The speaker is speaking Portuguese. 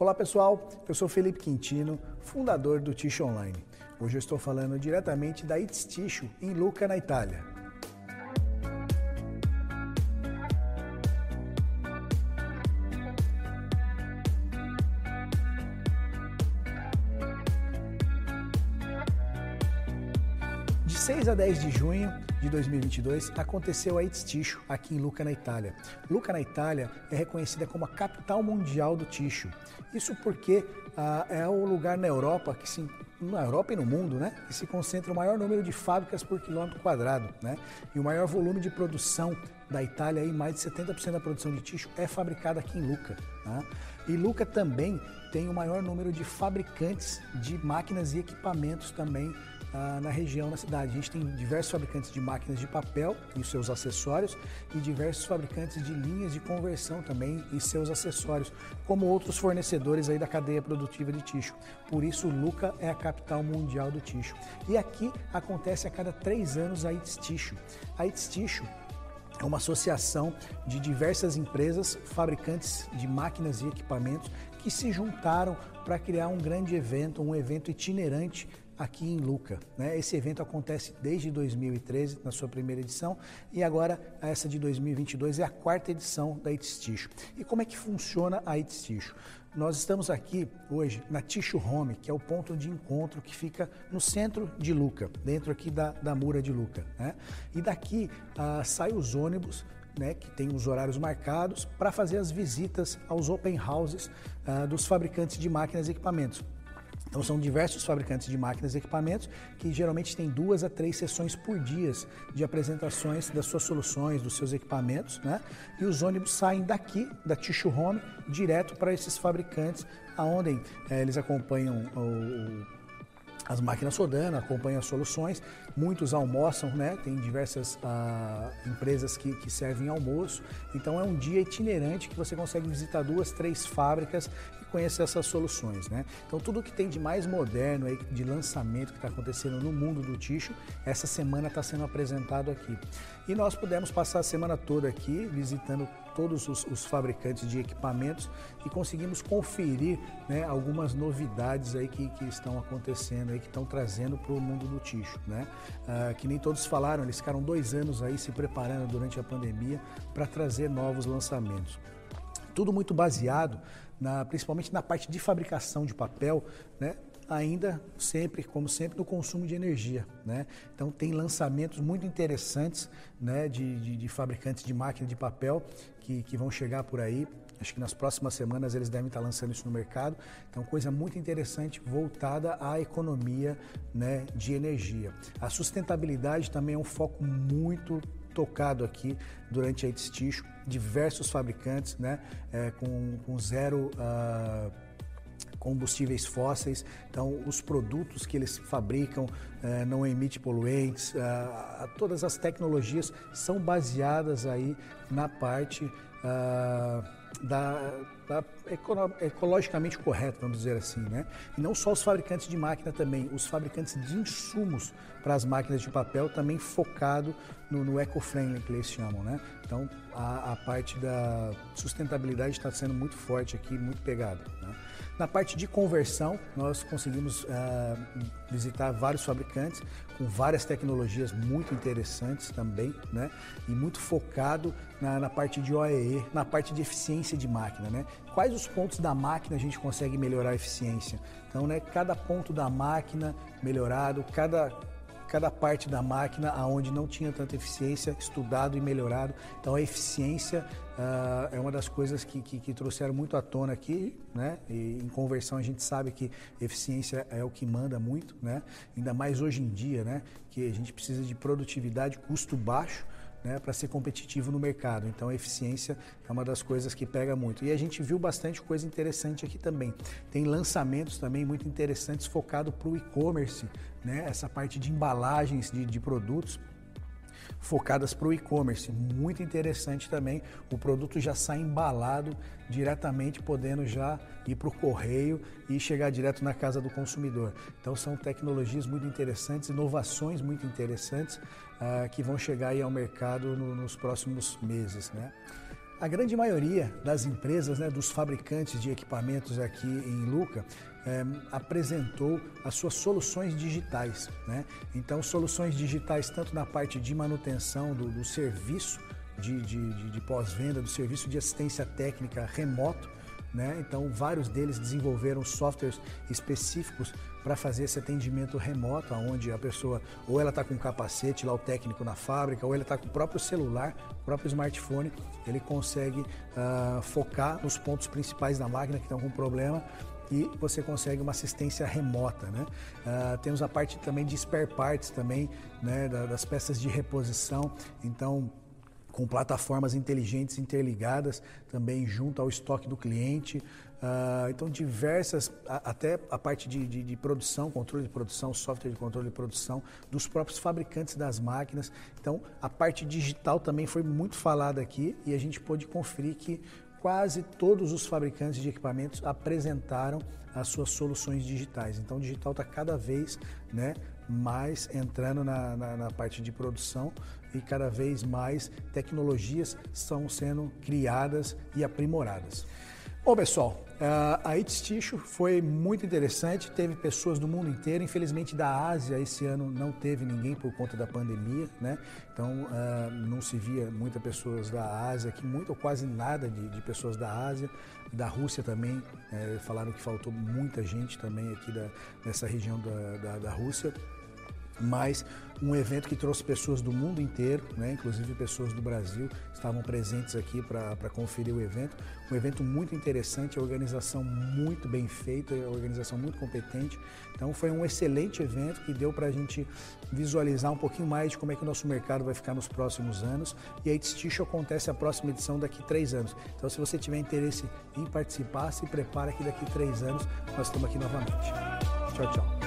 Olá pessoal, eu sou Felipe Quintino, fundador do Ticho Online. Hoje eu estou falando diretamente da It's Ticho, em Lucca, na Itália. 6 a 10 de junho de 2022 aconteceu a It's Ticho aqui em Lucca, na Itália. Lucca, na Itália, é reconhecida como a capital mundial do ticho. Isso porque ah, é o lugar na Europa que se na Europa e no mundo, né, que se concentra o maior número de fábricas por quilômetro quadrado, né, e o maior volume de produção da Itália, aí, mais de 70% da produção de ticho é fabricada aqui em Lucca. Né? E Lucca também tem o maior número de fabricantes de máquinas e equipamentos também ah, na região, na cidade. A gente tem diversos fabricantes de máquinas de papel e seus acessórios e diversos fabricantes de linhas de conversão também e seus acessórios, como outros fornecedores aí da cadeia produtiva de ticho. Por isso, Luca é a capital mundial do ticho. E aqui acontece a cada três anos a It's Ticho. A It's Ticho é uma associação de diversas empresas, fabricantes de máquinas e equipamentos que se juntaram para criar um grande evento, um evento itinerante aqui em Luca. Né? Esse evento acontece desde 2013, na sua primeira edição, e agora essa de 2022 é a quarta edição da It's Ticho. E como é que funciona a It's Ticho? Nós estamos aqui hoje na Ticho Home, que é o ponto de encontro que fica no centro de Luca, dentro aqui da, da Mura de Luca. Né? E daqui ah, saem os ônibus né, que tem os horários marcados para fazer as visitas aos open houses ah, dos fabricantes de máquinas e equipamentos. Então são diversos fabricantes de máquinas e equipamentos que geralmente têm duas a três sessões por dia de apresentações das suas soluções, dos seus equipamentos, né? E os ônibus saem daqui, da Tissue Home, direto para esses fabricantes, aonde é, eles acompanham o, as máquinas rodando, acompanham as soluções, muitos almoçam, né? Tem diversas ah, empresas que, que servem almoço, então é um dia itinerante que você consegue visitar duas, três fábricas conhecer essas soluções, né? Então tudo que tem de mais moderno aí, de lançamento que está acontecendo no mundo do ticho, essa semana está sendo apresentado aqui. E nós pudemos passar a semana toda aqui visitando todos os, os fabricantes de equipamentos e conseguimos conferir né, algumas novidades aí que, que estão acontecendo aí, que estão trazendo para o mundo do ticho, né? Ah, que nem todos falaram, eles ficaram dois anos aí se preparando durante a pandemia para trazer novos lançamentos tudo muito baseado, na, principalmente na parte de fabricação de papel, né? ainda sempre, como sempre, no consumo de energia. Né? Então tem lançamentos muito interessantes né, de, de, de fabricantes de máquina de papel que, que vão chegar por aí. Acho que nas próximas semanas eles devem estar lançando isso no mercado. Então, coisa muito interessante voltada à economia né, de energia. A sustentabilidade também é um foco muito tocado aqui durante a Edsticho, diversos fabricantes né, é, com, com zero. Uh, combustíveis fósseis, então os produtos que eles fabricam eh, não emitem poluentes, uh, todas as tecnologias são baseadas aí na parte da, da ecologicamente correta, vamos dizer assim, né? E não só os fabricantes de máquina também, os fabricantes de insumos para as máquinas de papel também focado no, no eco-friendly que eles chamam, né? Então a, a parte da sustentabilidade está sendo muito forte aqui, muito pegada. Né? Na parte de conversão, nós conseguimos uh, visitar vários fabricantes com várias tecnologias muito interessantes também, né? E muito focado na, na parte de OEE, na parte de eficiência de máquina, né? Quais os pontos da máquina a gente consegue melhorar a eficiência? Então, né, cada ponto da máquina melhorado, cada cada parte da máquina aonde não tinha tanta eficiência, estudado e melhorado. Então a eficiência uh, é uma das coisas que, que, que, trouxeram muito à tona aqui, né? E em conversão a gente sabe que eficiência é o que manda muito, né? Ainda mais hoje em dia, né? Que a gente precisa de produtividade, custo baixo né, para ser competitivo no mercado. Então a eficiência é uma das coisas que pega muito. E a gente viu bastante coisa interessante aqui também. Tem lançamentos também muito interessantes focado para o e-commerce, né, essa parte de embalagens de, de produtos focadas para o e-commerce. Muito interessante também. O produto já sai embalado diretamente, podendo já ir para o correio e chegar direto na casa do consumidor. Então são tecnologias muito interessantes, inovações muito interessantes uh, que vão chegar aí ao mercado no, nos próximos meses. Né? A grande maioria das empresas, né, dos fabricantes de equipamentos aqui em Luca, é, apresentou as suas soluções digitais. Né? Então, soluções digitais tanto na parte de manutenção do, do serviço de, de, de, de pós-venda, do serviço de assistência técnica remoto, né? Então, vários deles desenvolveram softwares específicos para fazer esse atendimento remoto, onde a pessoa ou ela está com um capacete lá o técnico na fábrica, ou ela está com o próprio celular, o próprio smartphone, ele consegue uh, focar nos pontos principais da máquina que estão com problema e você consegue uma assistência remota. Né? Uh, temos a parte também de spare parts também, né, das peças de reposição. Então com plataformas inteligentes interligadas também junto ao estoque do cliente. Uh, então, diversas, a, até a parte de, de, de, produção, controle de produção, software de controle de produção, dos próprios fabricantes das máquinas. Então, a parte digital também foi muito falada aqui e a gente pôde conferir que quase todos os fabricantes de equipamentos apresentaram as suas soluções digitais. Então, o digital está cada vez né, mais entrando na, na, na, parte de produção e cada vez mais tecnologias estão sendo criadas e aprimoradas. Bom, pessoal, a It's foi muito interessante, teve pessoas do mundo inteiro, infelizmente da Ásia esse ano não teve ninguém por conta da pandemia, né? Então não se via muitas pessoas da Ásia aqui, muito ou quase nada de, de pessoas da Ásia, da Rússia também, é, falaram que faltou muita gente também aqui da, nessa região da, da, da Rússia mas um evento que trouxe pessoas do mundo inteiro, né, inclusive pessoas do Brasil, estavam presentes aqui para conferir o evento. Um evento muito interessante, a organização muito bem feita, a organização muito competente. Então foi um excelente evento que deu para a gente visualizar um pouquinho mais de como é que o nosso mercado vai ficar nos próximos anos. E a It's acontece a próxima edição daqui três anos. Então se você tiver interesse em participar, se prepara que daqui três anos nós estamos aqui novamente. Tchau, tchau.